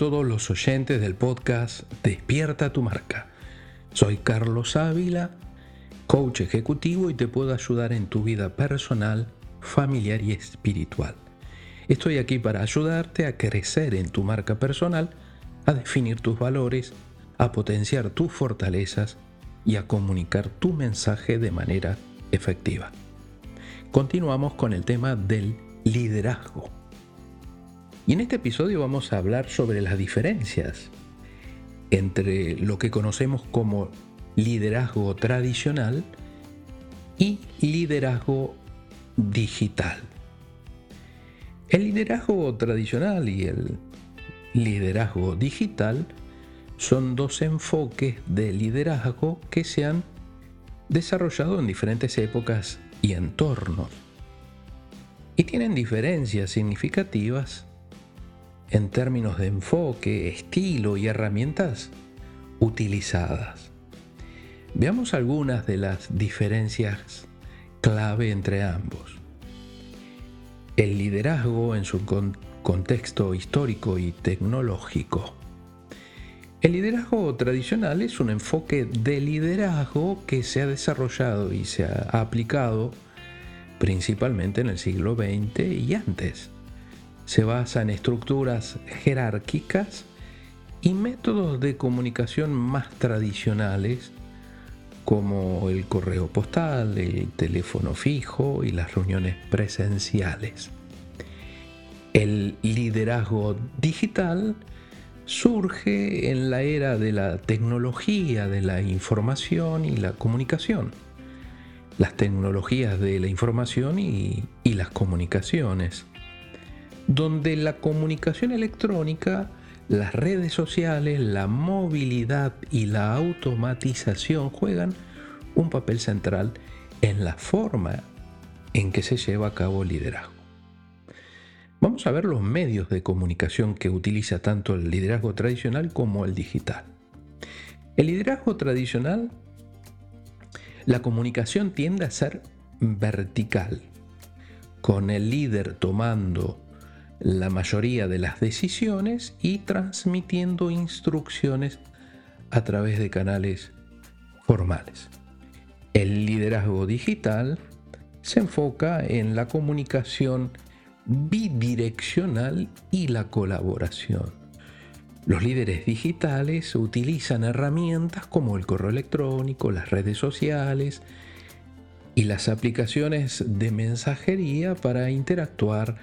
todos los oyentes del podcast Despierta tu marca. Soy Carlos Ávila, coach ejecutivo y te puedo ayudar en tu vida personal, familiar y espiritual. Estoy aquí para ayudarte a crecer en tu marca personal, a definir tus valores, a potenciar tus fortalezas y a comunicar tu mensaje de manera efectiva. Continuamos con el tema del liderazgo. Y en este episodio vamos a hablar sobre las diferencias entre lo que conocemos como liderazgo tradicional y liderazgo digital. El liderazgo tradicional y el liderazgo digital son dos enfoques de liderazgo que se han desarrollado en diferentes épocas y entornos y tienen diferencias significativas en términos de enfoque, estilo y herramientas utilizadas. Veamos algunas de las diferencias clave entre ambos. El liderazgo en su contexto histórico y tecnológico. El liderazgo tradicional es un enfoque de liderazgo que se ha desarrollado y se ha aplicado principalmente en el siglo XX y antes se basa en estructuras jerárquicas y métodos de comunicación más tradicionales como el correo postal, el teléfono fijo y las reuniones presenciales. El liderazgo digital surge en la era de la tecnología, de la información y la comunicación. Las tecnologías de la información y, las comunicaciones donde la comunicación electrónica, las redes sociales, la movilidad y la automatización juegan un papel central en la forma en que se lleva a cabo el liderazgo. Vamos a ver los medios de comunicación que utiliza tanto el liderazgo tradicional como el digital. El liderazgo tradicional, la comunicación tiende a ser vertical, con el líder tomando la mayoría de las decisiones y transmitiendo instrucciones a través de canales formales. El liderazgo digital se enfoca en la comunicación bidireccional y la colaboración. Los líderes digitales utilizan herramientas como el correo electrónico, las redes sociales y las aplicaciones de mensajería para interactuar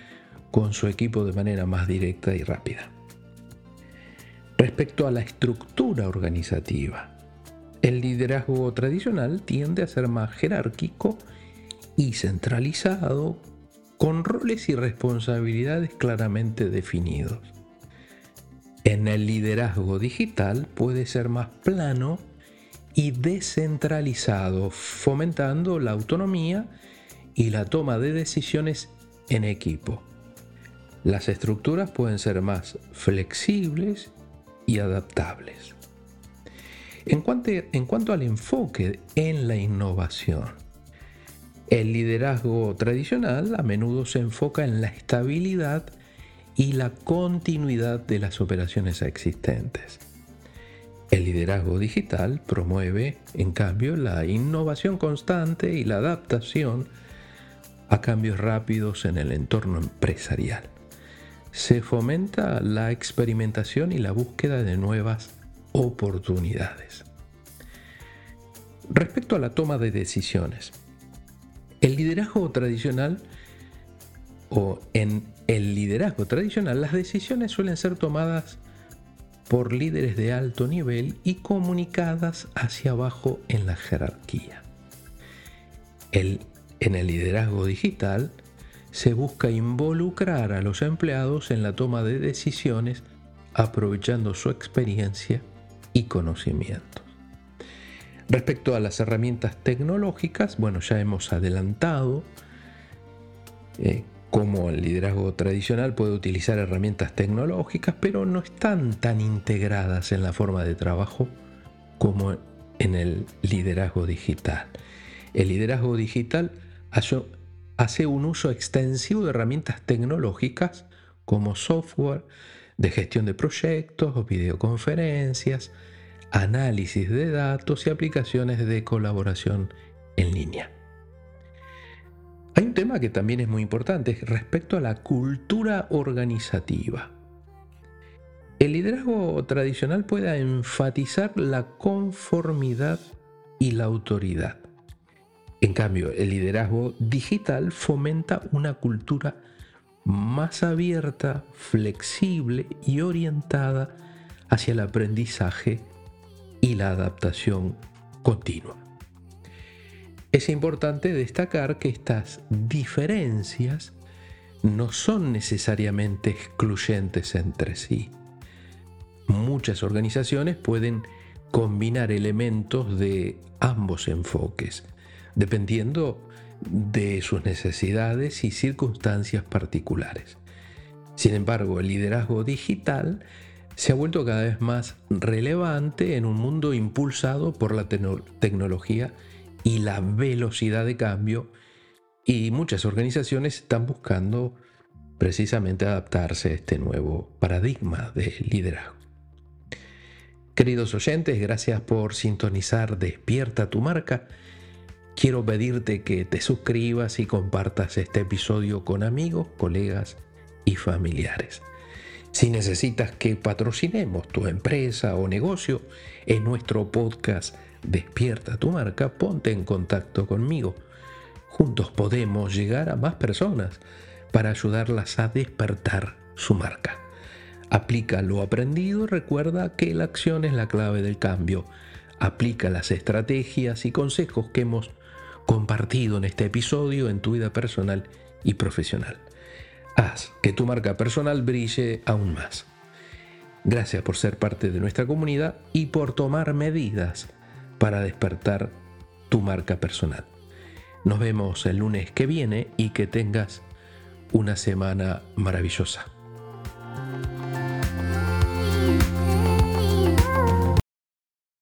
con su equipo de manera más directa y rápida. Respecto a la estructura organizativa, el liderazgo tradicional tiende a ser más jerárquico y centralizado, con roles y responsabilidades claramente definidos. En el liderazgo digital puede ser más plano y descentralizado, fomentando la autonomía y la toma de decisiones en equipo. Las estructuras pueden ser más flexibles y adaptables. En cuanto, al enfoque en la innovación, el liderazgo tradicional a menudo se enfoca en la estabilidad y la continuidad de las operaciones existentes. El liderazgo digital promueve, en cambio, la innovación constante y la adaptación a cambios rápidos en el entorno empresarial se fomenta la experimentación y la búsqueda de nuevas oportunidades. Respecto a la toma de decisiones, el liderazgo tradicional o en el liderazgo tradicional las decisiones suelen ser tomadas por líderes de alto nivel y comunicadas hacia abajo en la jerarquía. en el liderazgo digital, se busca involucrar a los empleados en la toma de decisiones aprovechando su experiencia y conocimientos. Respecto a las herramientas tecnológicas, bueno, ya hemos adelantado eh, cómo el liderazgo tradicional puede utilizar herramientas tecnológicas, pero no están tan integradas en la forma de trabajo como en el liderazgo digital. El liderazgo digital hace un uso extensivo de herramientas tecnológicas como software de gestión de proyectos, videoconferencias, análisis de datos y aplicaciones de colaboración en línea. Hay un tema que también es muy importante respecto a la cultura organizativa. El liderazgo tradicional puede enfatizar la conformidad y la autoridad. En cambio, el liderazgo digital fomenta una cultura más abierta, flexible y orientada hacia el aprendizaje y la adaptación continua. Es importante destacar que estas diferencias no son necesariamente excluyentes entre sí. Muchas organizaciones pueden combinar elementos de ambos enfoques, dependiendo de sus necesidades y circunstancias particulares. Sin embargo, el liderazgo digital se ha vuelto cada vez más relevante en un mundo impulsado por la tecnología y la velocidad de cambio y muchas organizaciones están buscando precisamente adaptarse a este nuevo paradigma de liderazgo. Queridos oyentes, gracias por sintonizar Despierta tu marca. Quiero pedirte que te suscribas y compartas este episodio con amigos, colegas y familiares. Si necesitas que patrocinemos tu empresa o negocio en nuestro podcast Despierta tu marca, ponte en contacto conmigo. Juntos podemos llegar a más personas para ayudarlas a despertar su marca. Aplica lo aprendido y recuerda que la acción es la clave del cambio. Aplica las estrategias y consejos que hemos compartido en este episodio en tu vida personal y profesional. Haz que tu marca personal brille aún más. Gracias por ser parte de nuestra comunidad y por tomar medidas para despertar tu marca personal. Nos vemos el lunes que viene y que tengas una semana maravillosa.